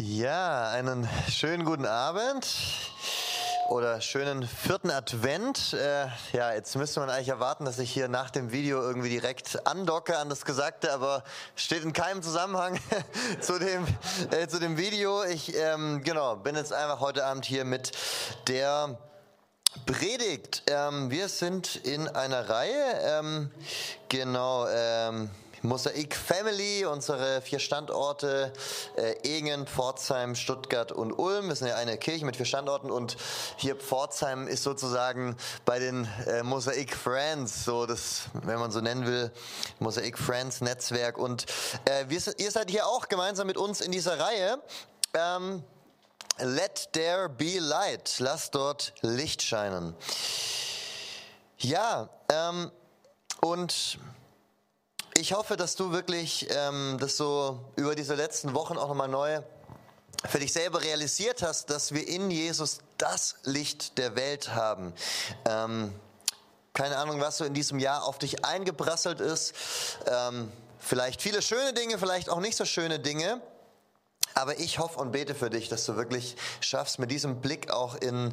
Ja, einen schönen guten Abend oder schönen vierten Advent. Äh, ja, jetzt müsste man eigentlich erwarten, dass ich hier nach dem Video irgendwie direkt andocke an das Gesagte, aber steht in keinem Zusammenhang zu dem äh, zu dem Video. Ich ähm, genau bin jetzt einfach heute Abend hier mit der Predigt. Ähm, wir sind in einer Reihe. Ähm, genau. Ähm, Mosaik Family, unsere vier Standorte, äh, Egen, Pforzheim, Stuttgart und Ulm. Wir sind ja eine Kirche mit vier Standorten und hier Pforzheim ist sozusagen bei den äh, Mosaik Friends, so das, wenn man so nennen will, Mosaik Friends Netzwerk. Und äh, wir, ihr seid hier auch gemeinsam mit uns in dieser Reihe. Ähm, Let there be light. Lass dort Licht scheinen. Ja, ähm, und ich hoffe, dass du wirklich ähm, das so über diese letzten Wochen auch nochmal neu für dich selber realisiert hast, dass wir in Jesus das Licht der Welt haben. Ähm, keine Ahnung, was so in diesem Jahr auf dich eingeprasselt ist. Ähm, vielleicht viele schöne Dinge, vielleicht auch nicht so schöne Dinge. Aber ich hoffe und bete für dich, dass du wirklich schaffst, mit diesem Blick auch in in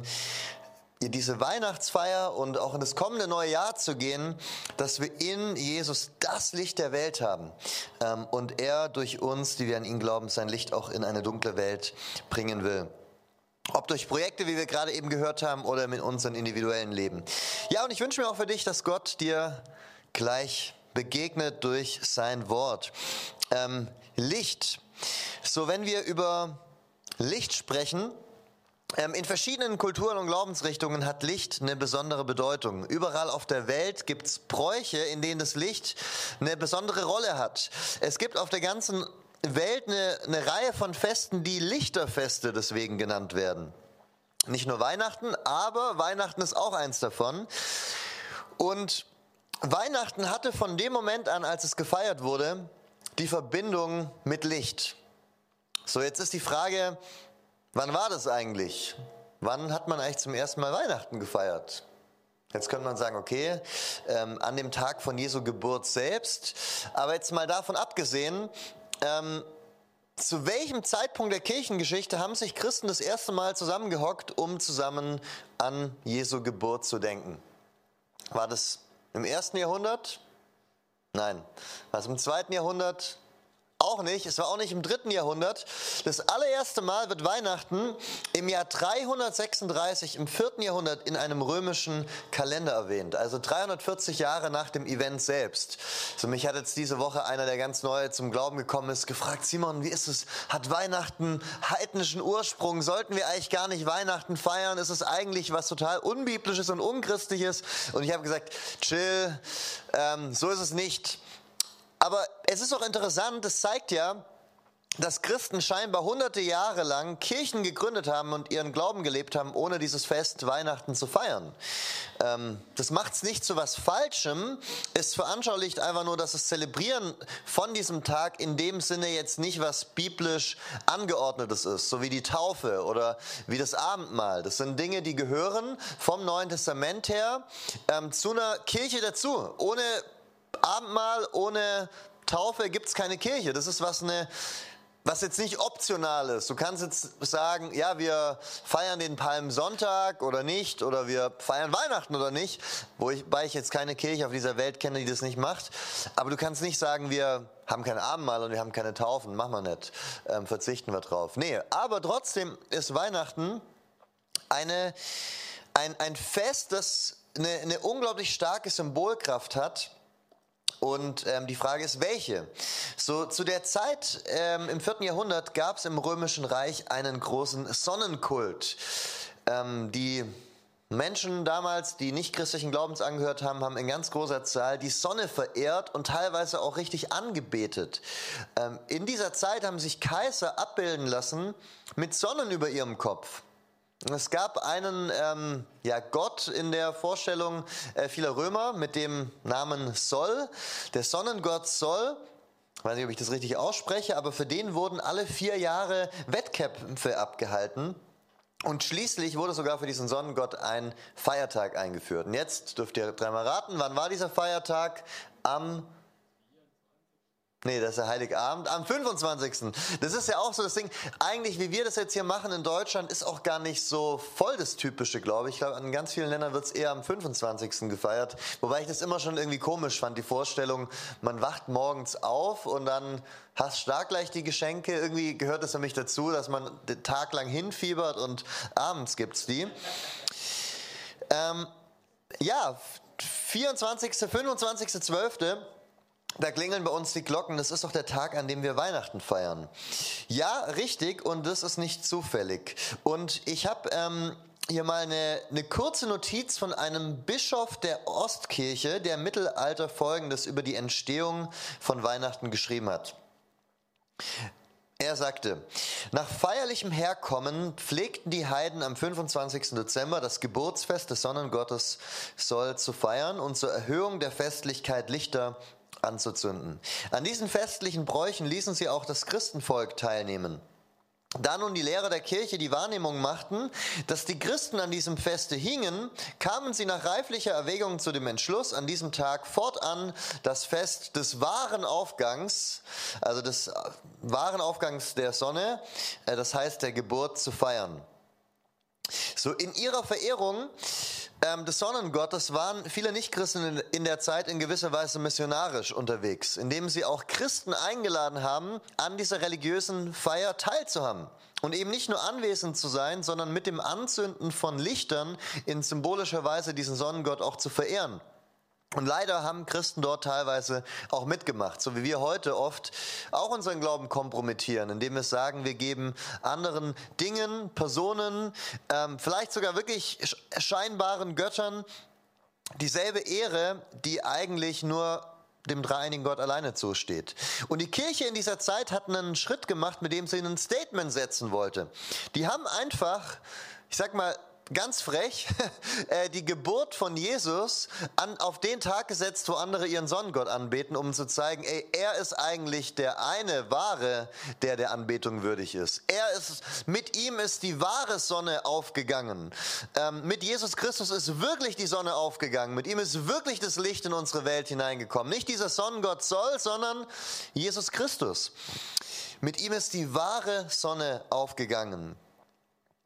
diese Weihnachtsfeier und auch in das kommende neue Jahr zu gehen, dass wir in Jesus das Licht der Welt haben ähm, und er durch uns, die wir an ihn glauben, sein Licht auch in eine dunkle Welt bringen will. Ob durch Projekte, wie wir gerade eben gehört haben, oder mit unserem individuellen Leben. Ja, und ich wünsche mir auch für dich, dass Gott dir gleich begegnet durch sein Wort. Ähm, Licht. So, wenn wir über Licht sprechen, in verschiedenen Kulturen und Glaubensrichtungen hat Licht eine besondere Bedeutung. Überall auf der Welt gibt es Bräuche, in denen das Licht eine besondere Rolle hat. Es gibt auf der ganzen Welt eine, eine Reihe von Festen, die Lichterfeste deswegen genannt werden. Nicht nur Weihnachten, aber Weihnachten ist auch eins davon. Und Weihnachten hatte von dem Moment an, als es gefeiert wurde, die Verbindung mit Licht. So, jetzt ist die Frage, Wann war das eigentlich? Wann hat man eigentlich zum ersten Mal Weihnachten gefeiert? Jetzt könnte man sagen, okay, ähm, an dem Tag von Jesu Geburt selbst. Aber jetzt mal davon abgesehen, ähm, zu welchem Zeitpunkt der Kirchengeschichte haben sich Christen das erste Mal zusammengehockt, um zusammen an Jesu Geburt zu denken? War das im ersten Jahrhundert? Nein. War es im zweiten Jahrhundert? Auch nicht, es war auch nicht im dritten Jahrhundert. Das allererste Mal wird Weihnachten im Jahr 336 im vierten Jahrhundert in einem römischen Kalender erwähnt. Also 340 Jahre nach dem Event selbst. So mich hat jetzt diese Woche einer, der ganz neu zum Glauben gekommen ist, gefragt, Simon, wie ist es? Hat Weihnachten heidnischen Ursprung? Sollten wir eigentlich gar nicht Weihnachten feiern? Ist es eigentlich was total unbiblisches und unchristliches? Und ich habe gesagt, chill, ähm, so ist es nicht. Aber es ist auch interessant, es zeigt ja, dass Christen scheinbar hunderte Jahre lang Kirchen gegründet haben und ihren Glauben gelebt haben, ohne dieses Fest Weihnachten zu feiern. Ähm, das macht es nicht zu was Falschem. Es veranschaulicht einfach nur, dass das Zelebrieren von diesem Tag in dem Sinne jetzt nicht was biblisch angeordnetes ist, so wie die Taufe oder wie das Abendmahl. Das sind Dinge, die gehören vom Neuen Testament her ähm, zu einer Kirche dazu. Ohne Abendmahl ohne Taufe gibt es keine Kirche. Das ist was eine was jetzt nicht optional ist. Du kannst jetzt sagen, ja, wir feiern den Palmsonntag oder nicht, oder wir feiern Weihnachten oder nicht, wobei ich jetzt keine Kirche auf dieser Welt kenne, die das nicht macht. Aber du kannst nicht sagen, wir haben kein Abendmahl und wir haben keine Taufen, machen wir nicht, ähm, verzichten wir drauf. Nee, aber trotzdem ist Weihnachten eine, ein, ein Fest, das eine, eine unglaublich starke Symbolkraft hat und ähm, die Frage ist, welche? So zu der Zeit ähm, im vierten Jahrhundert gab es im Römischen Reich einen großen Sonnenkult. Ähm, die Menschen damals, die nicht christlichen Glaubens angehört haben, haben in ganz großer Zahl die Sonne verehrt und teilweise auch richtig angebetet. Ähm, in dieser Zeit haben sich Kaiser abbilden lassen mit Sonnen über ihrem Kopf. Es gab einen ähm, ja, Gott in der Vorstellung äh, vieler Römer mit dem Namen Sol, der Sonnengott Sol. Ich weiß nicht, ob ich das richtig ausspreche, aber für den wurden alle vier Jahre Wettkämpfe abgehalten. Und schließlich wurde sogar für diesen Sonnengott ein Feiertag eingeführt. Und jetzt dürft ihr dreimal raten, wann war dieser Feiertag? Am Nee, das ist der Heiligabend am 25. Das ist ja auch so das Ding. Eigentlich, wie wir das jetzt hier machen in Deutschland, ist auch gar nicht so voll das Typische, glaube ich. Ich glaube, in ganz vielen Ländern wird es eher am 25. gefeiert. Wobei ich das immer schon irgendwie komisch fand, die Vorstellung, man wacht morgens auf und dann hast stark gleich die Geschenke. Irgendwie gehört es nämlich dazu, dass man den Tag lang hinfiebert und abends gibt es die. Ähm, ja, 24., 25., 12., da klingeln bei uns die Glocken. Das ist doch der Tag, an dem wir Weihnachten feiern. Ja, richtig. Und das ist nicht zufällig. Und ich habe ähm, hier mal eine, eine kurze Notiz von einem Bischof der Ostkirche, der im Mittelalter Folgendes über die Entstehung von Weihnachten geschrieben hat. Er sagte, nach feierlichem Herkommen pflegten die Heiden am 25. Dezember das Geburtsfest des Sonnengottes Sol zu feiern und zur Erhöhung der Festlichkeit Lichter anzuzünden. An diesen festlichen Bräuchen ließen sie auch das Christenvolk teilnehmen. Da nun die Lehrer der Kirche die Wahrnehmung machten, dass die Christen an diesem Feste hingen, kamen sie nach reiflicher Erwägung zu dem Entschluss, an diesem Tag fortan das Fest des wahren Aufgangs, also des wahren Aufgangs der Sonne, äh, das heißt der Geburt zu feiern. So in ihrer Verehrung ähm, des Sonnengottes waren viele Nichtchristen in der Zeit in gewisser Weise missionarisch unterwegs, indem sie auch Christen eingeladen haben, an dieser religiösen Feier teilzuhaben. Und eben nicht nur anwesend zu sein, sondern mit dem Anzünden von Lichtern in symbolischer Weise diesen Sonnengott auch zu verehren. Und leider haben Christen dort teilweise auch mitgemacht, so wie wir heute oft auch unseren Glauben kompromittieren, indem wir sagen, wir geben anderen Dingen, Personen, ähm, vielleicht sogar wirklich scheinbaren Göttern dieselbe Ehre, die eigentlich nur dem dreieinigen Gott alleine zusteht. Und die Kirche in dieser Zeit hat einen Schritt gemacht, mit dem sie ein Statement setzen wollte. Die haben einfach, ich sag mal, ganz frech äh, die Geburt von Jesus an, auf den Tag gesetzt, wo andere ihren Sonnengott anbeten, um zu zeigen, ey, er ist eigentlich der eine wahre, der der Anbetung würdig ist. Er ist, mit ihm ist die wahre Sonne aufgegangen. Ähm, mit Jesus Christus ist wirklich die Sonne aufgegangen. Mit ihm ist wirklich das Licht in unsere Welt hineingekommen. Nicht dieser Sonnengott soll, sondern Jesus Christus. Mit ihm ist die wahre Sonne aufgegangen.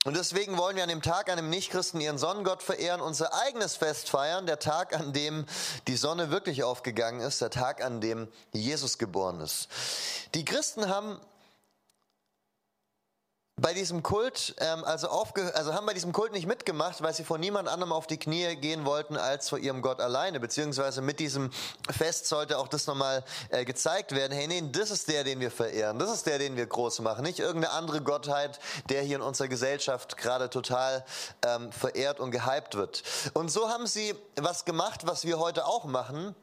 Und deswegen wollen wir an dem Tag, an dem Nichtchristen ihren Sonnengott verehren, unser eigenes Fest feiern, der Tag, an dem die Sonne wirklich aufgegangen ist, der Tag, an dem Jesus geboren ist. Die Christen haben bei diesem Kult, ähm, also, also haben bei diesem Kult nicht mitgemacht, weil sie vor niemand anderem auf die Knie gehen wollten als vor ihrem Gott alleine. Beziehungsweise mit diesem Fest sollte auch das nochmal äh, gezeigt werden. Hey, nee, das ist der, den wir verehren. Das ist der, den wir groß machen. Nicht irgendeine andere Gottheit, der hier in unserer Gesellschaft gerade total ähm, verehrt und gehypt wird. Und so haben sie was gemacht, was wir heute auch machen.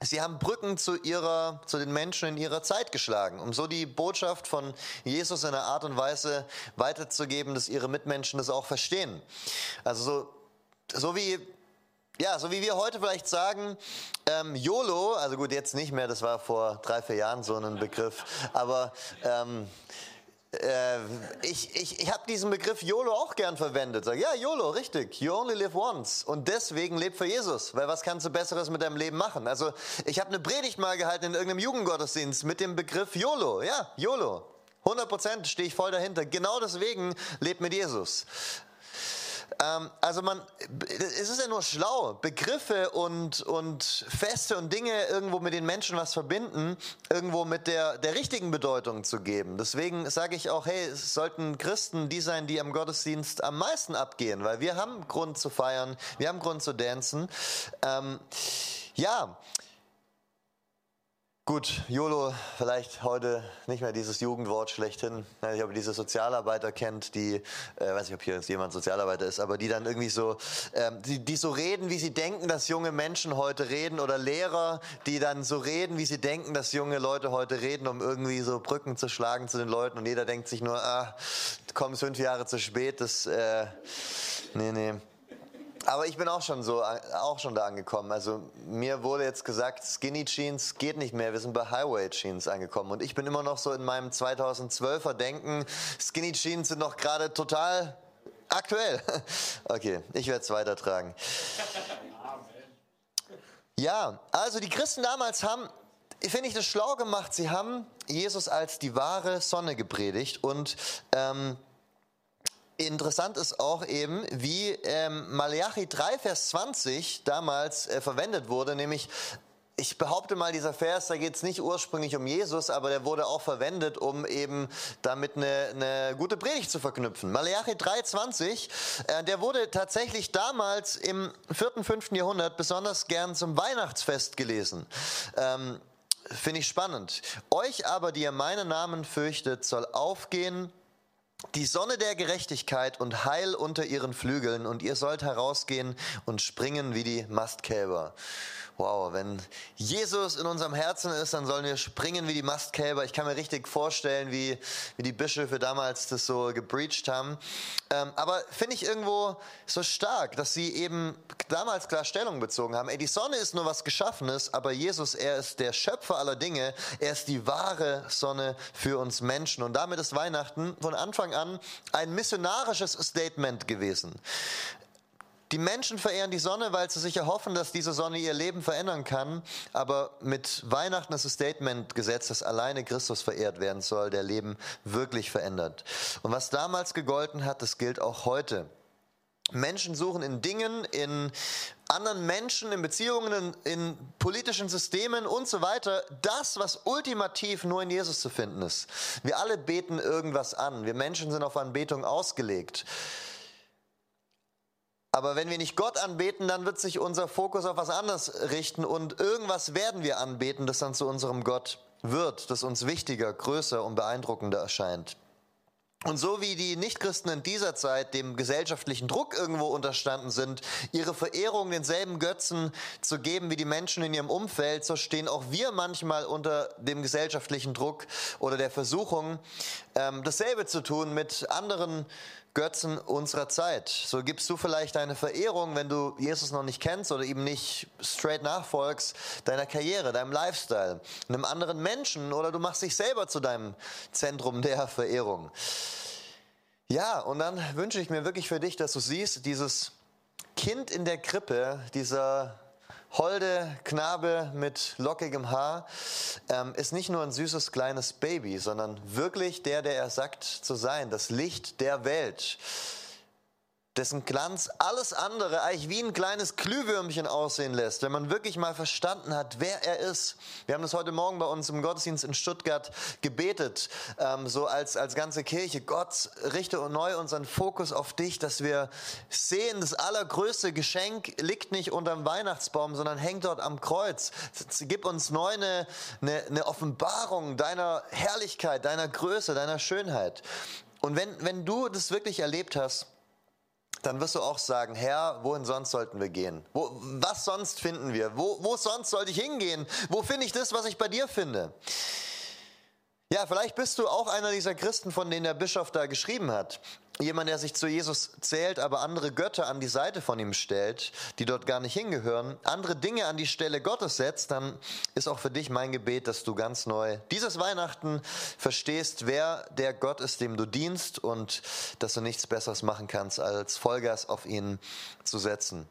Sie haben Brücken zu, ihrer, zu den Menschen in ihrer Zeit geschlagen, um so die Botschaft von Jesus in einer Art und Weise weiterzugeben, dass ihre Mitmenschen das auch verstehen. Also so, so wie ja, so wie wir heute vielleicht sagen, ähm, YOLO, also gut, jetzt nicht mehr, das war vor drei, vier Jahren so ein Begriff, aber ähm, äh, ich ich, ich habe diesen Begriff YOLO auch gern verwendet. Sag, ja, YOLO, richtig. You only live once. Und deswegen leb für Jesus. Weil was kannst du Besseres mit deinem Leben machen? Also ich habe eine Predigt mal gehalten in irgendeinem Jugendgottesdienst mit dem Begriff YOLO. Ja, YOLO. 100 Prozent stehe ich voll dahinter. Genau deswegen lebt mit Jesus. Ähm, also man, es ist ja nur schlau, Begriffe und, und Feste und Dinge irgendwo mit den Menschen was verbinden, irgendwo mit der, der richtigen Bedeutung zu geben. Deswegen sage ich auch, hey, es sollten Christen die sein, die am Gottesdienst am meisten abgehen, weil wir haben Grund zu feiern, wir haben Grund zu tanzen. Ähm, ja, Gut, YOLO, vielleicht heute nicht mehr dieses Jugendwort schlechthin. Ich weiß diese Sozialarbeiter kennt, die, äh, weiß nicht, ob hier jemand Sozialarbeiter ist, aber die dann irgendwie so, ähm, die, die so reden, wie sie denken, dass junge Menschen heute reden oder Lehrer, die dann so reden, wie sie denken, dass junge Leute heute reden, um irgendwie so Brücken zu schlagen zu den Leuten und jeder denkt sich nur, ah, du kommst fünf Jahre zu spät, das, äh, nee, nee. Aber ich bin auch schon so, auch schon da angekommen. Also mir wurde jetzt gesagt, Skinny Jeans geht nicht mehr. Wir sind bei Highway Jeans angekommen. Und ich bin immer noch so in meinem 2012er Denken. Skinny Jeans sind noch gerade total aktuell. Okay, ich werde es weitertragen. Ja, also die Christen damals haben finde ich das schlau gemacht. Sie haben Jesus als die wahre Sonne gepredigt und ähm, Interessant ist auch eben, wie ähm, Malachi 3, Vers 20 damals äh, verwendet wurde, nämlich ich behaupte mal, dieser Vers, da geht es nicht ursprünglich um Jesus, aber der wurde auch verwendet, um eben damit eine, eine gute Predigt zu verknüpfen. Malachi 3,20, äh, der wurde tatsächlich damals im 4., 5. Jahrhundert besonders gern zum Weihnachtsfest gelesen. Ähm, Finde ich spannend. Euch aber, die ihr meinen Namen fürchtet, soll aufgehen die Sonne der Gerechtigkeit und Heil unter ihren Flügeln, und ihr sollt herausgehen und springen wie die Mastkälber wow, wenn Jesus in unserem Herzen ist, dann sollen wir springen wie die Mastkälber. Ich kann mir richtig vorstellen, wie, wie die Bischöfe damals das so gebreached haben. Ähm, aber finde ich irgendwo so stark, dass sie eben damals klar Stellung bezogen haben. Ey, die Sonne ist nur was Geschaffenes, aber Jesus, er ist der Schöpfer aller Dinge. Er ist die wahre Sonne für uns Menschen. Und damit ist Weihnachten von Anfang an ein missionarisches Statement gewesen. Die Menschen verehren die Sonne, weil sie sich erhoffen, dass diese Sonne ihr Leben verändern kann. Aber mit Weihnachten ist das Statement gesetzt, dass alleine Christus verehrt werden soll, der Leben wirklich verändert. Und was damals gegolten hat, das gilt auch heute. Menschen suchen in Dingen, in anderen Menschen, in Beziehungen, in, in, politischen Systemen und so weiter, das, was ultimativ nur in Jesus zu finden ist. Wir alle beten irgendwas an. Wir Menschen sind auf Anbetung ausgelegt. Aber wenn wir nicht Gott anbeten, dann wird sich unser Fokus auf was anderes richten und irgendwas werden wir anbeten, das dann zu unserem Gott wird, das uns wichtiger, größer und beeindruckender erscheint. Und so wie die Nichtchristen in dieser Zeit dem gesellschaftlichen Druck irgendwo unterstanden sind, ihre Verehrung denselben Götzen zu geben wie die Menschen in ihrem Umfeld, so stehen auch wir manchmal unter dem gesellschaftlichen Druck oder der Versuchung, ähm, dasselbe zu tun mit anderen Götzen unserer Zeit. So gibst du vielleicht deine Verehrung, wenn du Jesus noch nicht kennst oder ihm nicht straight nachfolgst, deiner Karriere, deinem Lifestyle, einem anderen Menschen oder du machst dich selber zu deinem Zentrum der Verehrung. Ja, und dann wünsche ich mir wirklich für dich, dass du siehst, dieses Kind in der Krippe, dieser holde Knabe mit lockigem Haar ähm, ist nicht nur ein süßes kleines Baby, sondern wirklich der, der er sagt zu sein, das Licht der Welt dessen Glanz alles andere eigentlich wie ein kleines Glühwürmchen aussehen lässt, wenn man wirklich mal verstanden hat, wer er ist. Wir haben das heute Morgen bei uns im Gottesdienst in Stuttgart gebetet, ähm, so als, als ganze Kirche. Gott, richte neu unseren Fokus auf dich, dass wir sehen, das allergrößte Geschenk liegt nicht unterm Weihnachtsbaum, sondern hängt dort am Kreuz. Gib uns neu eine, eine, eine Offenbarung deiner Herrlichkeit, deiner Größe, deiner Schönheit. Und wenn, wenn du das wirklich erlebt hast, dann wirst du auch sagen, Herr, wohin sonst sollten wir gehen? Wo, was sonst finden wir? Wo, wo sonst sollte ich hingehen? Wo finde ich das, was ich bei dir finde? Ja, vielleicht bist du auch einer dieser Christen, von denen der Bischof da geschrieben hat. Jemand, der sich zu Jesus zählt, aber andere Götter an die Seite von ihm stellt, die dort gar nicht hingehören, andere Dinge an die Stelle Gottes setzt, dann ist auch für dich mein Gebet, dass du ganz neu dieses Weihnachten verstehst, wer der Gott ist, dem du dienst und dass du nichts Besseres machen kannst, als Vollgas auf ihn zu setzen.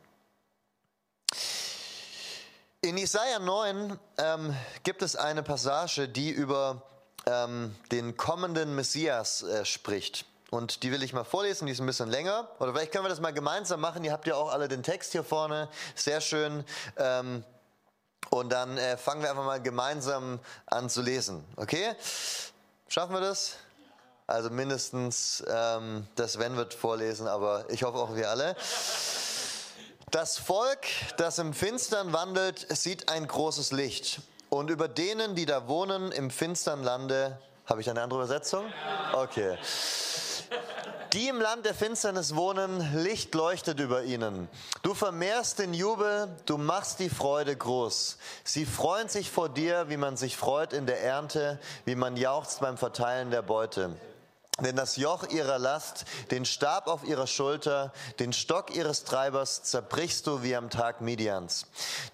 In Isaiah 9 ähm, gibt es eine Passage, die über ähm, den kommenden Messias äh, spricht. Und die will ich mal vorlesen, die ist ein bisschen länger. Oder vielleicht können wir das mal gemeinsam machen. Ihr habt ja auch alle den Text hier vorne. Sehr schön. Ähm, und dann äh, fangen wir einfach mal gemeinsam an zu lesen. Okay? Schaffen wir das? Also mindestens ähm, das Sven wird vorlesen, aber ich hoffe auch wir alle. Das Volk, das im Finstern wandelt, sieht ein großes Licht. Und über denen, die da wohnen im finstern Lande, habe ich eine andere Übersetzung? Okay. Die im Land der Finsternis wohnen, Licht leuchtet über ihnen. Du vermehrst den Jubel, du machst die Freude groß. Sie freuen sich vor dir, wie man sich freut in der Ernte, wie man jauchzt beim Verteilen der Beute. Denn das Joch ihrer Last, den Stab auf ihrer Schulter, den Stock ihres Treibers zerbrichst du wie am Tag Midians.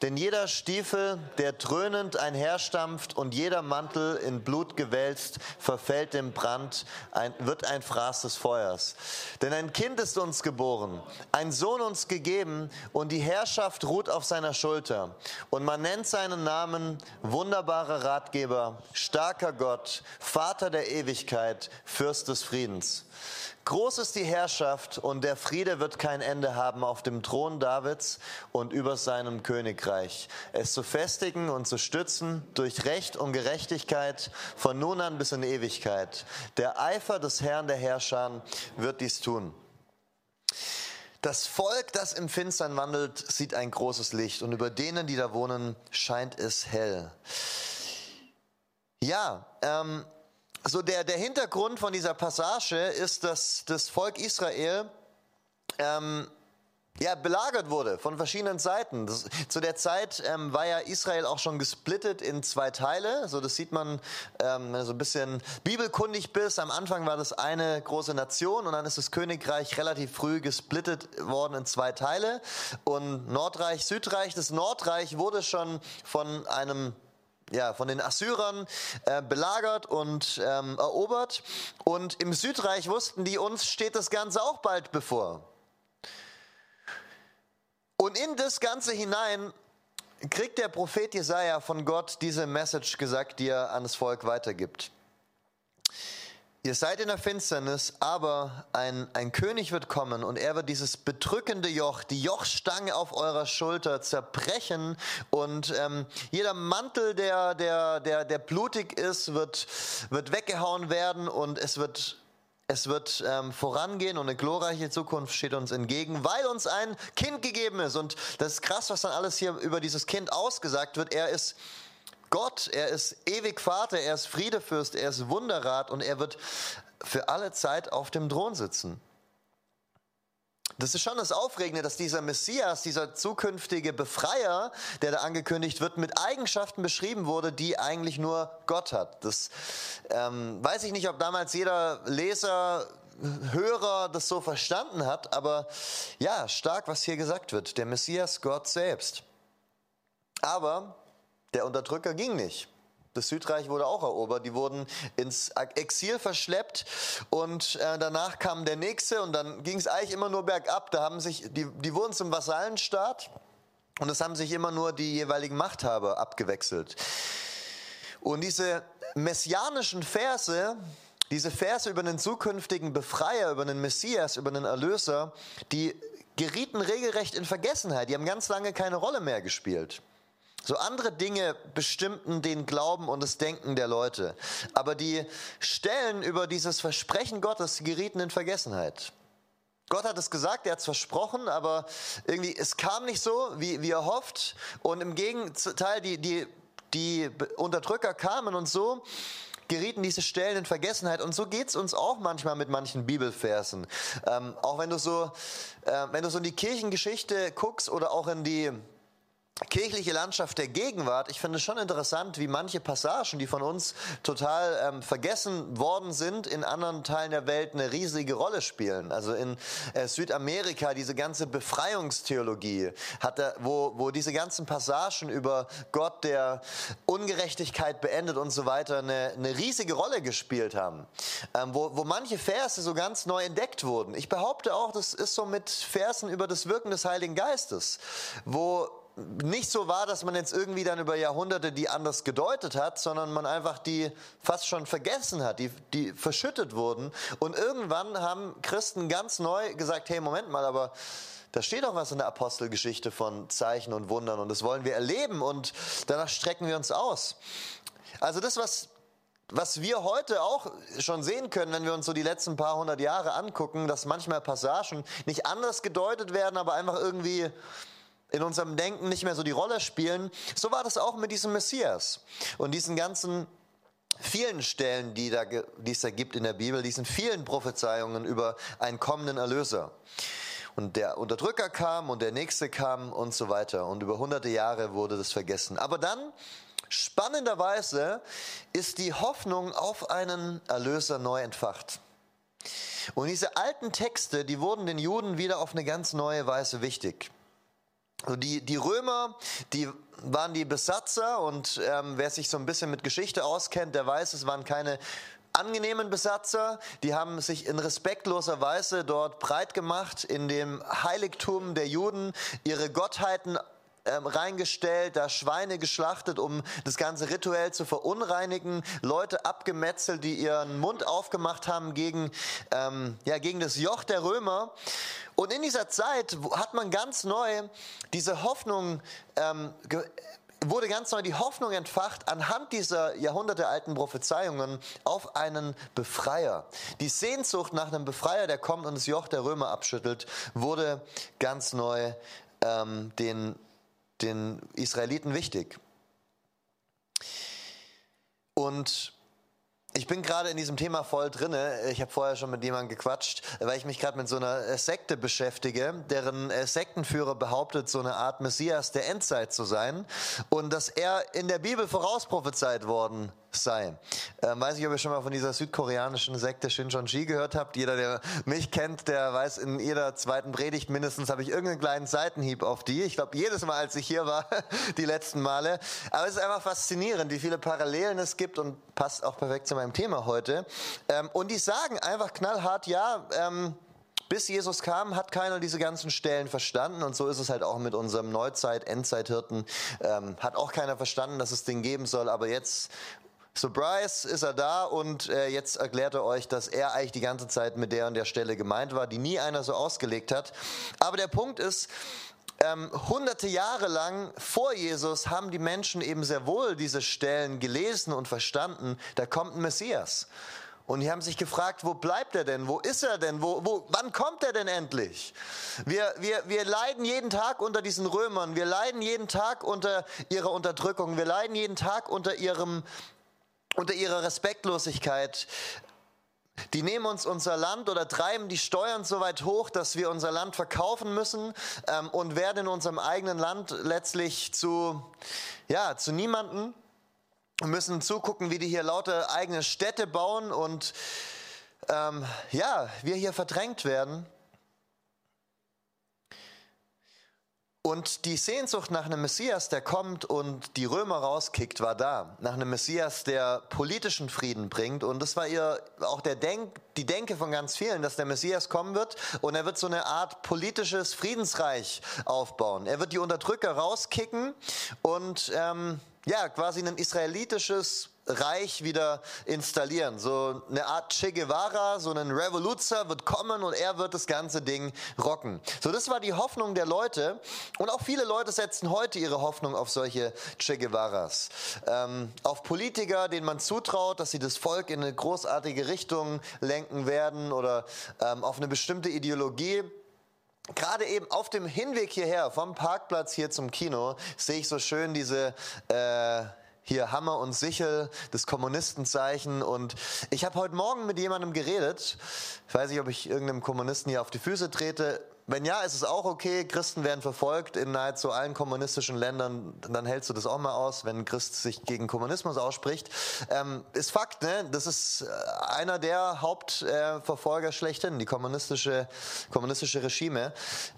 Denn jeder Stiefel, der dröhnend einherstampft und jeder Mantel in Blut gewälzt, verfällt dem Brand, ein, wird ein Fraß des Feuers. Denn ein Kind ist uns geboren, ein Sohn uns gegeben und die Herrschaft ruht auf seiner Schulter. Und man nennt seinen Namen wunderbarer Ratgeber, starker Gott, Vater der Ewigkeit, Fürst des Friedens. Groß ist die Herrschaft und der Friede wird kein Ende haben auf dem Thron Davids und über seinem Königreich. Es zu festigen und zu stützen durch Recht und Gerechtigkeit von nun an bis in Ewigkeit. Der Eifer des Herrn der Herrscher wird dies tun. Das Volk, das im Finstern wandelt, sieht ein großes Licht und über denen, die da wohnen, scheint es hell. Ja, ähm, so der, der Hintergrund von dieser Passage ist, dass das Volk Israel ähm, ja, belagert wurde von verschiedenen Seiten. Das, zu der Zeit ähm, war ja Israel auch schon gesplittet in zwei Teile. So, das sieht man, ähm, wenn du so ein bisschen bibelkundig bist. Am Anfang war das eine große Nation und dann ist das Königreich relativ früh gesplittet worden in zwei Teile. Und Nordreich, Südreich. Das Nordreich wurde schon von einem ja, von den Assyrern äh, belagert und ähm, erobert. Und im Südreich wussten die, uns steht das Ganze auch bald bevor. Und in das Ganze hinein kriegt der Prophet Jesaja von Gott diese Message gesagt, die er an das Volk weitergibt. Ihr seid in der Finsternis, aber ein, ein König wird kommen und er wird dieses bedrückende Joch, die Jochstange auf eurer Schulter zerbrechen und ähm, jeder Mantel, der, der, der, der blutig ist, wird, wird weggehauen werden und es wird es wird ähm, vorangehen und eine glorreiche Zukunft steht uns entgegen, weil uns ein Kind gegeben ist. Und das ist krass, was dann alles hier über dieses Kind ausgesagt wird. Er ist Gott, er ist ewig Vater, er ist Friedefürst, er ist Wunderrat und er wird für alle Zeit auf dem Thron sitzen. Das ist schon das Aufregende, dass dieser Messias, dieser zukünftige Befreier, der da angekündigt wird, mit Eigenschaften beschrieben wurde, die eigentlich nur Gott hat. Das ähm, weiß ich nicht, ob damals jeder Leser, Hörer das so verstanden hat, aber ja, stark, was hier gesagt wird. Der Messias, Gott selbst. Aber der Unterdrücker ging nicht. Das Südreich wurde auch erobert. Die wurden ins Exil verschleppt und äh, danach kam der nächste und dann ging es eigentlich immer nur bergab. Da haben sich die, die wurden zum Vasallenstaat und es haben sich immer nur die jeweiligen Machthaber abgewechselt. Und diese messianischen Verse, diese Verse über den zukünftigen Befreier, über den Messias, über den Erlöser, die gerieten regelrecht in Vergessenheit. Die haben ganz lange keine Rolle mehr gespielt. So andere Dinge bestimmten den Glauben und das Denken der Leute. Aber die Stellen über dieses Versprechen Gottes gerieten in Vergessenheit. Gott hat es gesagt, er hat es versprochen, aber irgendwie, es kam nicht so, wie, wie er hofft. Und im Gegenteil, die, die, die Unterdrücker kamen und so gerieten diese Stellen in Vergessenheit. Und so geht es uns auch manchmal mit manchen Bibelversen. Ähm, auch wenn du so, äh, wenn du so in die Kirchengeschichte guckst oder auch in die kirchliche Landschaft der Gegenwart, ich finde es schon interessant, wie manche Passagen, die von uns total ähm, vergessen worden sind, in anderen Teilen der Welt eine riesige Rolle spielen. Also in äh, Südamerika diese ganze Befreiungstheologie, hat er, wo, wo diese ganzen Passagen über Gott, der Ungerechtigkeit beendet und so weiter, eine, eine riesige Rolle gespielt haben. Ähm, wo, wo manche Verse so ganz neu entdeckt wurden. Ich behaupte auch, das ist so mit Versen über das Wirken des Heiligen Geistes, wo nicht so war, dass man jetzt irgendwie dann über Jahrhunderte die anders gedeutet hat, sondern man einfach die fast schon vergessen hat, die, die verschüttet wurden. Und irgendwann haben Christen ganz neu gesagt, hey, Moment mal, aber da steht doch was in der Apostelgeschichte von Zeichen und Wundern und das wollen wir erleben und danach strecken wir uns aus. Also das, was, was wir heute auch schon sehen können, wenn wir uns so die letzten paar hundert Jahre angucken, dass manchmal Passagen nicht anders gedeutet werden, aber einfach irgendwie in unserem Denken nicht mehr so die Rolle spielen. So war das auch mit diesem Messias und diesen ganzen vielen Stellen, die, da, die es da gibt in der Bibel, diesen vielen Prophezeiungen über einen kommenden Erlöser. Und der Unterdrücker kam und der nächste kam und so weiter. Und über hunderte Jahre wurde das vergessen. Aber dann, spannenderweise, ist die Hoffnung auf einen Erlöser neu entfacht. Und diese alten Texte, die wurden den Juden wieder auf eine ganz neue Weise wichtig. Also die, die Römer, die waren die Besatzer und ähm, wer sich so ein bisschen mit Geschichte auskennt, der weiß, es waren keine angenehmen Besatzer, die haben sich in respektloser Weise dort breit gemacht, in dem Heiligtum der Juden, ihre Gottheiten ähm, reingestellt, da Schweine geschlachtet, um das ganze rituell zu verunreinigen, Leute abgemetzelt, die ihren Mund aufgemacht haben gegen, ähm, ja, gegen das Joch der Römer. Und in dieser Zeit hat man ganz neu diese Hoffnung ähm, wurde ganz neu die Hoffnung entfacht anhand dieser jahrhundertealten Prophezeiungen auf einen Befreier. Die Sehnsucht nach einem Befreier, der kommt und das Joch der Römer abschüttelt, wurde ganz neu ähm, den den Israeliten wichtig. Und ich bin gerade in diesem Thema voll drinne. Ich habe vorher schon mit jemandem gequatscht, weil ich mich gerade mit so einer Sekte beschäftige, deren äh, Sektenführer behauptet, so eine Art Messias der Endzeit zu sein und dass er in der Bibel vorausprophezeit worden sei. Ähm, weiß nicht, ob ihr schon mal von dieser südkoreanischen Sekte Shincheonji gehört habt. Jeder, der mich kennt, der weiß, in jeder zweiten Predigt mindestens habe ich irgendeinen kleinen Seitenhieb auf die. Ich glaube, jedes Mal, als ich hier war, die letzten Male. Aber es ist einfach faszinierend, wie viele Parallelen es gibt und passt auch perfekt zu meinem Thema heute. Ähm, und die sagen einfach knallhart, ja, ähm, bis Jesus kam, hat keiner diese ganzen Stellen verstanden und so ist es halt auch mit unserem Neuzeit-Endzeithirten. Ähm, hat auch keiner verstanden, dass es den geben soll, aber jetzt Surprise ist er da und äh, jetzt erklärt er euch, dass er eigentlich die ganze Zeit mit der und der Stelle gemeint war, die nie einer so ausgelegt hat. Aber der Punkt ist, ähm, hunderte Jahre lang vor Jesus haben die Menschen eben sehr wohl diese Stellen gelesen und verstanden, da kommt ein Messias. Und die haben sich gefragt, wo bleibt er denn? Wo ist er denn? Wo, wo, wann kommt er denn endlich? Wir, wir, wir leiden jeden Tag unter diesen Römern. Wir leiden jeden Tag unter ihrer Unterdrückung. Wir leiden jeden Tag unter ihrem unter ihrer Respektlosigkeit. Die nehmen uns unser Land oder treiben die Steuern so weit hoch, dass wir unser Land verkaufen müssen ähm, und werden in unserem eigenen Land letztlich zu, ja, zu niemanden. Wir müssen zugucken, wie die hier lauter eigene Städte bauen und ähm, ja, wir hier verdrängt werden. Und die Sehnsucht nach einem Messias, der kommt und die Römer rauskickt, war da. Nach einem Messias, der politischen Frieden bringt. Und das war ihr auch der Denk, die Denke von ganz vielen, dass der Messias kommen wird und er wird so eine Art politisches Friedensreich aufbauen. Er wird die Unterdrücker rauskicken und ähm, ja, quasi ein israelitisches Reich wieder installieren. So eine Art Che Guevara, so ein Revoluzer wird kommen und er wird das ganze Ding rocken. So, das war die Hoffnung der Leute. Und auch viele Leute setzen heute ihre Hoffnung auf solche Che Guevaras. Ähm, auf Politiker, denen man zutraut, dass sie das Volk in eine großartige Richtung lenken werden oder ähm, auf eine bestimmte Ideologie. Gerade eben auf dem Hinweg hierher, vom Parkplatz hier zum Kino, sehe ich so schön diese äh, hier Hammer und Sichel, das Kommunistenzeichen. Und ich habe heute Morgen mit jemandem geredet. Ich weiß nicht, ob ich irgendeinem Kommunisten hier auf die Füße trete. Wenn ja, ist es auch okay. Christen werden verfolgt in nahezu allen kommunistischen Ländern. Dann hältst du das auch mal aus, wenn ein Christ sich gegen Kommunismus ausspricht. Ähm, ist Fakt, ne? Das ist äh, einer der Hauptverfolger äh, schlechthin, die kommunistische, kommunistische Regime.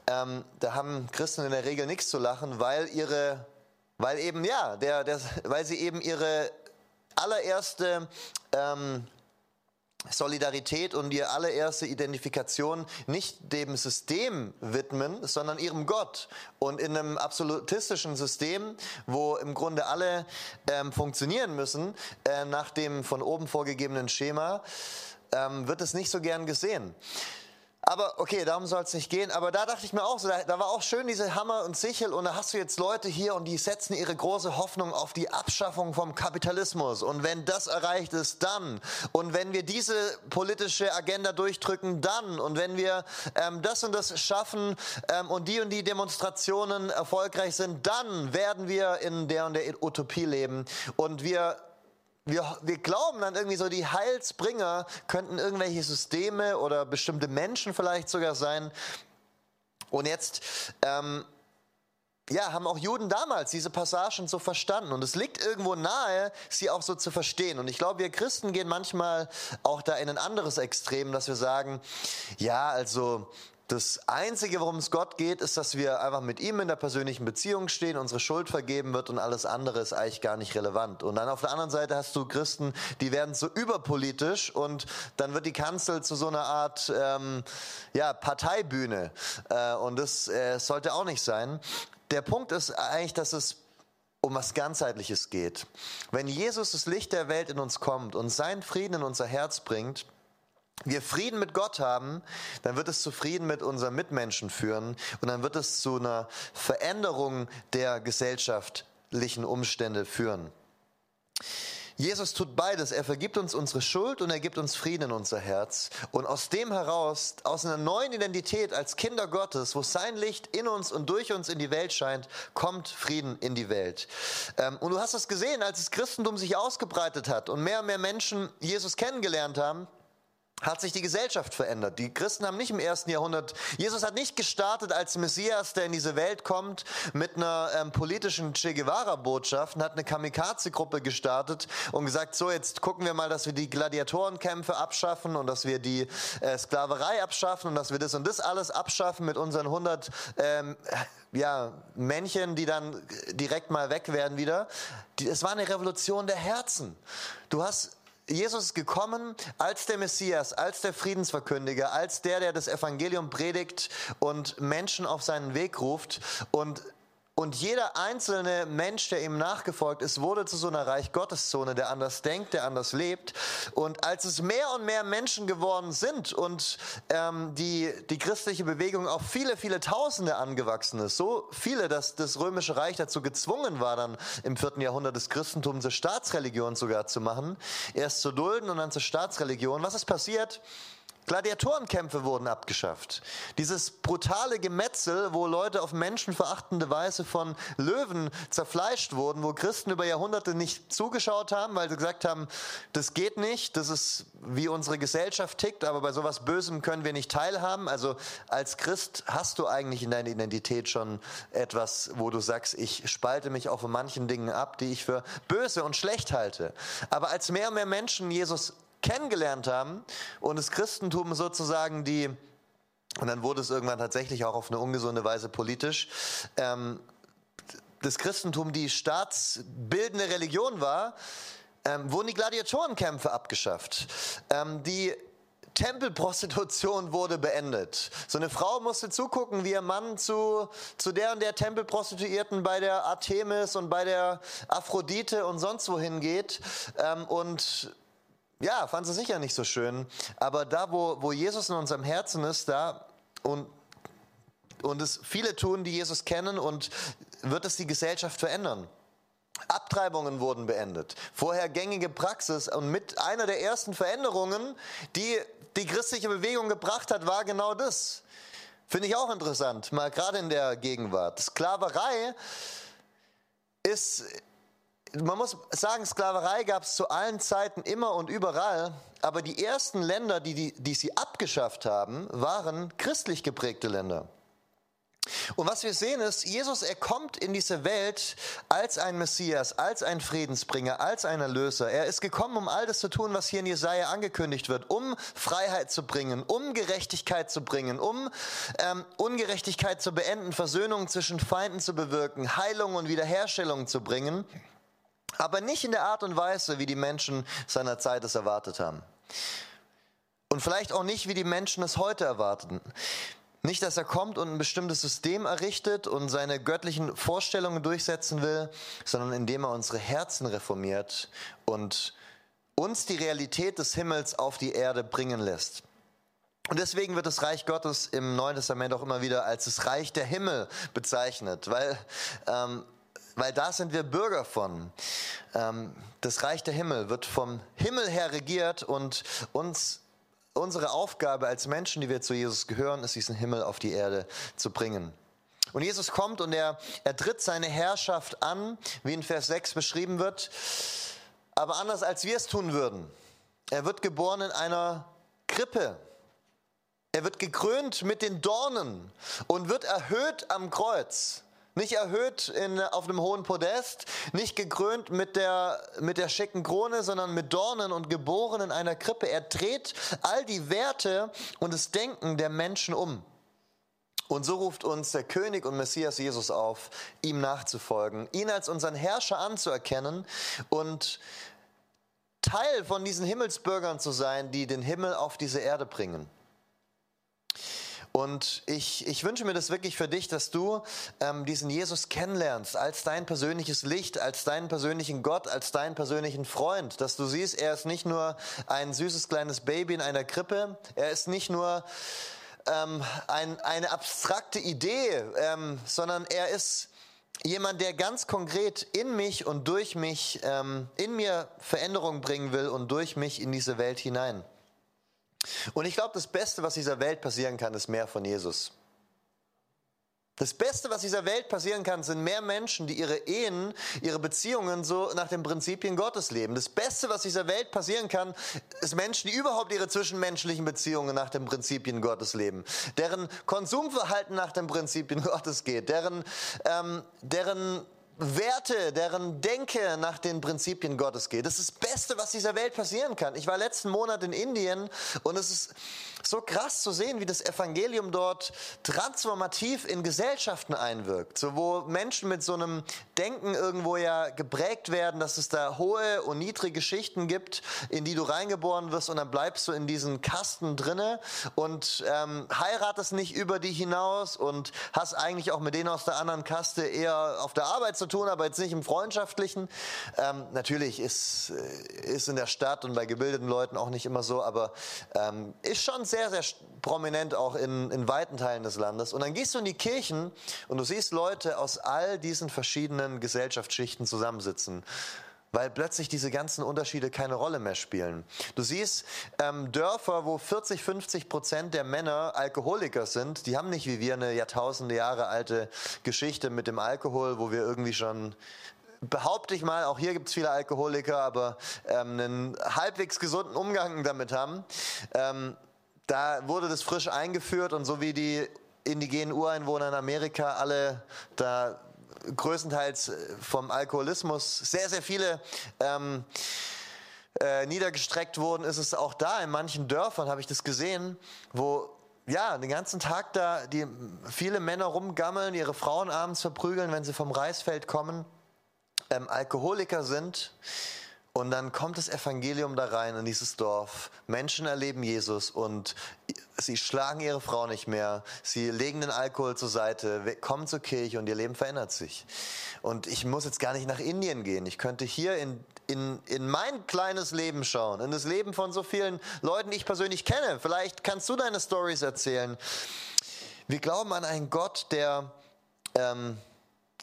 Ähm, da haben Christen in der Regel nichts zu lachen, weil ihre weil eben, ja, der, der, weil sie eben ihre allererste ähm, Solidarität und ihre allererste Identifikation nicht dem System widmen, sondern ihrem Gott. Und in einem absolutistischen System, wo im Grunde alle ähm, funktionieren müssen, äh, nach dem von oben vorgegebenen Schema, ähm, wird es nicht so gern gesehen. Aber okay, darum soll es nicht gehen. Aber da dachte ich mir auch so, da, da, war auch schön diese Hammer und Sichel und da hast du jetzt Leute hier und die setzen ihre große Hoffnung auf die Abschaffung vom Kapitalismus. Und wenn das erreicht ist, dann. Und wenn wir diese politische Agenda durchdrücken, dann. Und wenn wir ähm, das und das schaffen ähm, und die und die Demonstrationen erfolgreich sind, dann werden wir in der und der Utopie leben. Und wir wir, wir glauben dann irgendwie so, die Heilsbringer könnten irgendwelche Systeme oder bestimmte Menschen vielleicht sogar sein. Und jetzt ähm, ja, haben auch Juden damals diese Passagen so verstanden. Und es liegt irgendwo nahe, sie auch so zu verstehen. Und ich glaube, wir Christen gehen manchmal auch da in ein anderes Extrem, dass wir sagen, ja, also das Einzige, worum es Gott geht, ist, dass wir einfach mit ihm in der persönlichen Beziehung stehen, unsere Schuld vergeben wird und alles andere ist eigentlich gar nicht relevant. Und dann auf der anderen Seite hast du Christen, die werden so überpolitisch und dann wird die Kanzel zu so einer Art ähm, ja, Parteibühne. Äh, und das äh, sollte auch nicht sein. Der Punkt ist eigentlich, dass es um was ganzheitliches geht. Wenn Jesus das Licht der Welt in uns kommt und seinen Frieden in unser Herz bringt, wir Frieden mit Gott haben, dann wird es zu Frieden mit unseren Mitmenschen führen und dann wird es zu einer Veränderung der gesellschaftlichen Umstände führen. Jesus tut beides. Er vergibt uns unsere Schuld und er gibt uns Frieden in unser Herz. Und aus dem heraus, aus einer neuen Identität als Kinder Gottes, wo sein Licht in uns und durch uns in die Welt scheint, kommt Frieden in die Welt. Ähm, und du hast es gesehen, als das Christentum sich ausgebreitet hat und mehr und mehr Menschen Jesus kennengelernt haben, hat sich die Gesellschaft verändert. Die Christen haben nicht im ersten Jahrhundert, Jesus hat nicht gestartet als Messias, der in diese Welt kommt, mit einer ähm, politischen Che Guevara-Botschaft und hat eine Kamikaze-Gruppe gestartet und gesagt, so jetzt gucken wir mal, dass wir die Gladiatorenkämpfe abschaffen und dass wir die äh, Sklaverei abschaffen und dass wir das und das alles abschaffen mit unseren 100 ähm, ja, Männchen, die dann direkt mal weg werden wieder. Es war eine Revolution der Herzen. Du hast Jesus ist gekommen als der Messias, als der Friedensverkündiger, als der, der das Evangelium predigt und Menschen auf seinen Weg ruft. Und und jeder einzelne Mensch, der ihm nachgefolgt ist, wurde zu so einer Reich Gottes Zone, der anders denkt, der anders lebt. Und als es mehr und mehr Menschen geworden sind und ähm, die, die christliche Bewegung auf viele, viele Tausende angewachsen ist, so viele, dass das römische Reich dazu gezwungen war, dann im vierten Jahrhundert das Christentum zur Staatsreligion sogar zu machen, erst zu dulden und dann zur Staatsreligion. Was ist passiert? Gladiatorenkämpfe wurden abgeschafft. Dieses brutale Gemetzel, wo Leute auf menschenverachtende Weise von Löwen zerfleischt wurden, wo Christen über Jahrhunderte nicht zugeschaut haben, weil sie gesagt haben, das geht nicht, das ist wie unsere Gesellschaft tickt, aber bei sowas Bösem können wir nicht teilhaben. Also als Christ hast du eigentlich in deiner Identität schon etwas, wo du sagst, ich spalte mich auch von manchen Dingen ab, die ich für böse und schlecht halte. Aber als mehr und mehr Menschen Jesus kennengelernt haben und das Christentum sozusagen die, und dann wurde es irgendwann tatsächlich auch auf eine ungesunde Weise politisch, ähm, das Christentum die staatsbildende Religion war, ähm, wurden die Gladiatorenkämpfe abgeschafft. Ähm, die Tempelprostitution wurde beendet. So eine Frau musste zugucken, wie ihr Mann zu, zu der und der Tempelprostituierten bei der Artemis und bei der Aphrodite und sonst wohin geht ähm, und ja, fand sie sicher nicht so schön. Aber da, wo, wo Jesus in unserem Herzen ist, da und, und es viele tun, die Jesus kennen, und wird es die Gesellschaft verändern. Abtreibungen wurden beendet. Vorher gängige Praxis und mit einer der ersten Veränderungen, die die christliche Bewegung gebracht hat, war genau das. Finde ich auch interessant, mal gerade in der Gegenwart. Sklaverei ist man muss sagen, Sklaverei gab es zu allen Zeiten immer und überall, aber die ersten Länder, die, die, die sie abgeschafft haben, waren christlich geprägte Länder. Und was wir sehen ist, Jesus, er kommt in diese Welt als ein Messias, als ein Friedensbringer, als ein Erlöser. Er ist gekommen, um all das zu tun, was hier in Jesaja angekündigt wird, um Freiheit zu bringen, um Gerechtigkeit zu bringen, um ähm, Ungerechtigkeit zu beenden, Versöhnung zwischen Feinden zu bewirken, Heilung und Wiederherstellung zu bringen aber nicht in der Art und Weise, wie die Menschen seiner Zeit es erwartet haben. Und vielleicht auch nicht, wie die Menschen es heute erwarten. Nicht, dass er kommt und ein bestimmtes System errichtet und seine göttlichen Vorstellungen durchsetzen will, sondern indem er unsere Herzen reformiert und uns die Realität des Himmels auf die Erde bringen lässt. Und deswegen wird das Reich Gottes im Neuen Testament auch immer wieder als das Reich der Himmel bezeichnet, weil ähm, weil da sind wir Bürger von. Ähm, das Reich der Himmel wird vom Himmel her regiert und uns unsere Aufgabe als Menschen, die wir zu Jesus gehören, ist, diesen Himmel auf die Erde zu bringen. Und Jesus kommt und er, er tritt seine Herrschaft an, wie in Vers 6 beschrieben wird, aber anders als wir es tun würden. Er wird geboren in einer Krippe. Er wird gekrönt mit den Dornen und wird erhöht am Kreuz. Nicht erhöht in, auf einem hohen Podest, nicht gekrönt mit der, mit der schicken Krone, sondern mit Dornen und geboren in einer Krippe. Er dreht all die Werte und das Denken der Menschen um. Und so ruft uns der König und Messias Jesus auf, ihm nachzufolgen, ihn als unseren Herrscher anzuerkennen und Teil von diesen Himmelsbürgern zu sein, die den Himmel auf diese Erde bringen. Und ich, ich wünsche mir das wirklich für dich, dass du ähm, diesen Jesus kennenlernst als dein persönliches Licht, als deinen persönlichen Gott, als deinen persönlichen Freund. Dass du siehst, er ist nicht nur ein süßes kleines Baby in einer Krippe, er ist nicht nur ähm, ein, eine abstrakte Idee, ähm, sondern er ist jemand, der ganz konkret in mich und durch mich, ähm, in mir Veränderung bringen will und durch mich in diese Welt hinein. Und ich glaube, das Beste, was dieser Welt passieren kann, ist mehr von Jesus. Das Beste, was dieser Welt passieren kann, sind mehr Menschen, die ihre Ehen, ihre Beziehungen so nach den Prinzipien Gottes leben. Das Beste, was dieser Welt passieren kann, ist Menschen, die überhaupt ihre zwischenmenschlichen Beziehungen nach den Prinzipien Gottes leben. Deren Konsumverhalten nach den Prinzipien Gottes geht. Deren, ähm, deren Werte, deren Denke nach den Prinzipien Gottes geht. Das ist das Beste, was dieser Welt passieren kann. Ich war letzten Monat in Indien und es ist so krass zu sehen, wie das Evangelium dort transformativ in Gesellschaften einwirkt. So, wo Menschen mit so einem Denken irgendwo ja geprägt werden, dass es da hohe und niedrige Schichten gibt, in die du reingeboren wirst und dann bleibst du in diesen Kasten drinne und ähm, heiratest nicht über die hinaus und hast eigentlich auch mit denen aus der anderen Kaste eher auf der Arbeit zu tun, aber jetzt nicht im Freundschaftlichen. Ähm, natürlich ist, äh, ist in der Stadt und bei gebildeten Leuten auch nicht immer so, aber ähm, ist schon sehr, sehr prominent auch in, in weiten Teilen des Landes. Und dann gehst du in die Kirchen und du siehst Leute aus all diesen verschiedenen Gesellschaftsschichten zusammensitzen weil plötzlich diese ganzen Unterschiede keine Rolle mehr spielen. Du siehst ähm, Dörfer, wo 40, 50 Prozent der Männer Alkoholiker sind, die haben nicht wie wir eine Jahrtausende Jahre alte Geschichte mit dem Alkohol, wo wir irgendwie schon behaupte ich mal, auch hier gibt es viele Alkoholiker, aber ähm, einen halbwegs gesunden Umgang damit haben. Ähm, da wurde das frisch eingeführt und so wie die indigenen Ureinwohner in Amerika alle da größtenteils äh, vom Alkoholismus sehr, sehr viele ähm, äh, niedergestreckt wurden, ist es auch da in manchen Dörfern, habe ich das gesehen, wo ja, den ganzen Tag da die viele Männer rumgammeln, ihre Frauen abends verprügeln, wenn sie vom Reisfeld kommen, ähm, Alkoholiker sind. Und dann kommt das Evangelium da rein in dieses Dorf. Menschen erleben Jesus und sie schlagen ihre Frau nicht mehr. Sie legen den Alkohol zur Seite, kommen zur Kirche und ihr Leben verändert sich. Und ich muss jetzt gar nicht nach Indien gehen. Ich könnte hier in, in, in mein kleines Leben schauen, in das Leben von so vielen Leuten, die ich persönlich kenne. Vielleicht kannst du deine Stories erzählen. Wir glauben an einen Gott, der ähm,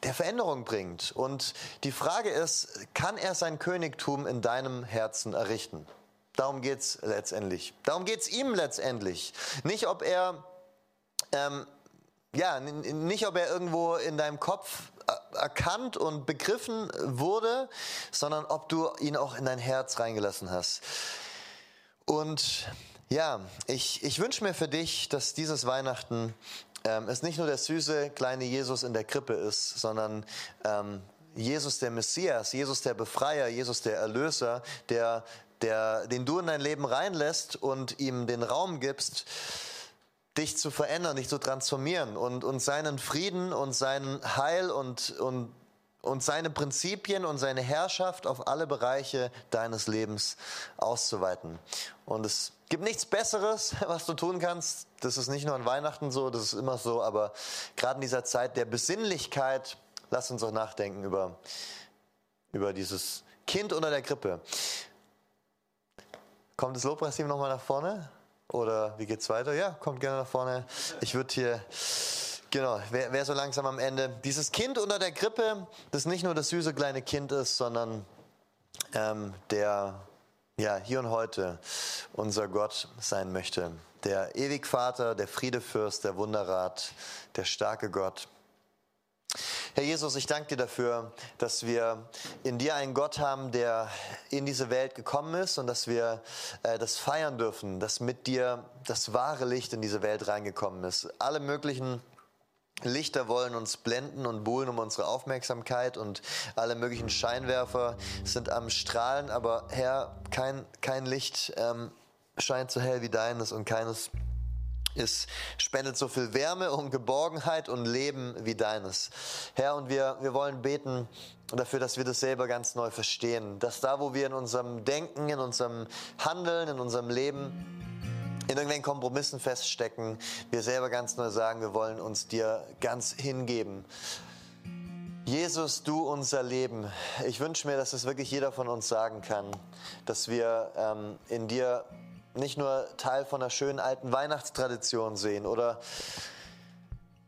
der Veränderung bringt. Und die Frage ist, kann er sein Königtum in deinem Herzen errichten? Darum geht es letztendlich. Darum geht es ihm letztendlich. Nicht, ob er, ähm, ja, nicht, ob er irgendwo in deinem Kopf erkannt und begriffen wurde, sondern ob du ihn auch in dein Herz reingelassen hast. Und ja, ich, ich wünsche mir für dich, dass dieses Weihnachten ähm, es nicht nur der süße kleine Jesus in der Krippe ist, sondern ähm, Jesus der Messias, Jesus der Befreier, Jesus der Erlöser, der, der, den du in dein Leben reinlässt und ihm den Raum gibst, dich zu verändern, dich zu transformieren und, und seinen Frieden und sein Heil und, und, und seine Prinzipien und seine Herrschaft auf alle Bereiche deines Lebens auszuweiten. Und es gibt nichts Besseres, was du tun kannst. Das ist nicht nur an Weihnachten so, das ist immer so, aber gerade in dieser Zeit der Besinnlichkeit, lass uns auch nachdenken über, über dieses Kind unter der Krippe. Kommt das Lobpreisteam nochmal nach vorne? Oder wie geht's weiter? Ja, kommt gerne nach vorne. Ich würde hier, genau, wer, wer so langsam am Ende. Dieses Kind unter der Krippe, das nicht nur das süße kleine Kind ist, sondern ähm, der ja, hier und heute unser Gott sein möchte. Der Ewigvater, der Friedefürst, der Wunderrat, der starke Gott. Herr Jesus, ich danke dir dafür, dass wir in dir einen Gott haben, der in diese Welt gekommen ist und dass wir äh, das feiern dürfen, dass mit dir das wahre Licht in diese Welt reingekommen ist. Alle möglichen Lichter wollen uns blenden und buhlen um unsere Aufmerksamkeit und alle möglichen Scheinwerfer sind am Strahlen, aber Herr, kein, kein Licht ähm, scheint so hell wie deines und keines ist, spendet so viel Wärme und Geborgenheit und Leben wie deines. Herr, und wir, wir wollen beten dafür, dass wir das selber ganz neu verstehen. Dass da, wo wir in unserem Denken, in unserem Handeln, in unserem Leben in irgendwelchen Kompromissen feststecken, wir selber ganz neu sagen, wir wollen uns dir ganz hingeben. Jesus, du unser Leben. Ich wünsche mir, dass es wirklich jeder von uns sagen kann, dass wir ähm, in dir nicht nur Teil von einer schönen alten Weihnachtstradition sehen oder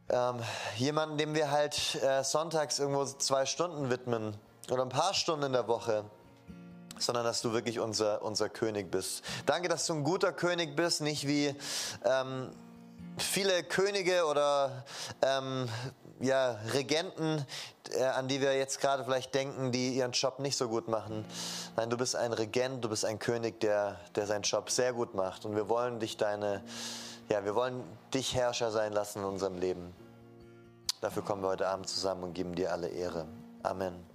ähm, jemanden, dem wir halt äh, sonntags irgendwo zwei Stunden widmen oder ein paar Stunden in der Woche, sondern dass du wirklich unser, unser König bist. Danke, dass du ein guter König bist, nicht wie ähm, viele Könige oder ähm, ja, Regenten, äh, an die wir jetzt gerade vielleicht denken, die ihren Job nicht so gut machen. Nein, du bist ein Regent, du bist ein König, der, der seinen Job sehr gut macht. Und wir wollen dich deine, ja, wir wollen dich Herrscher sein lassen in unserem Leben. Dafür kommen wir heute Abend zusammen und geben dir alle Ehre. Amen.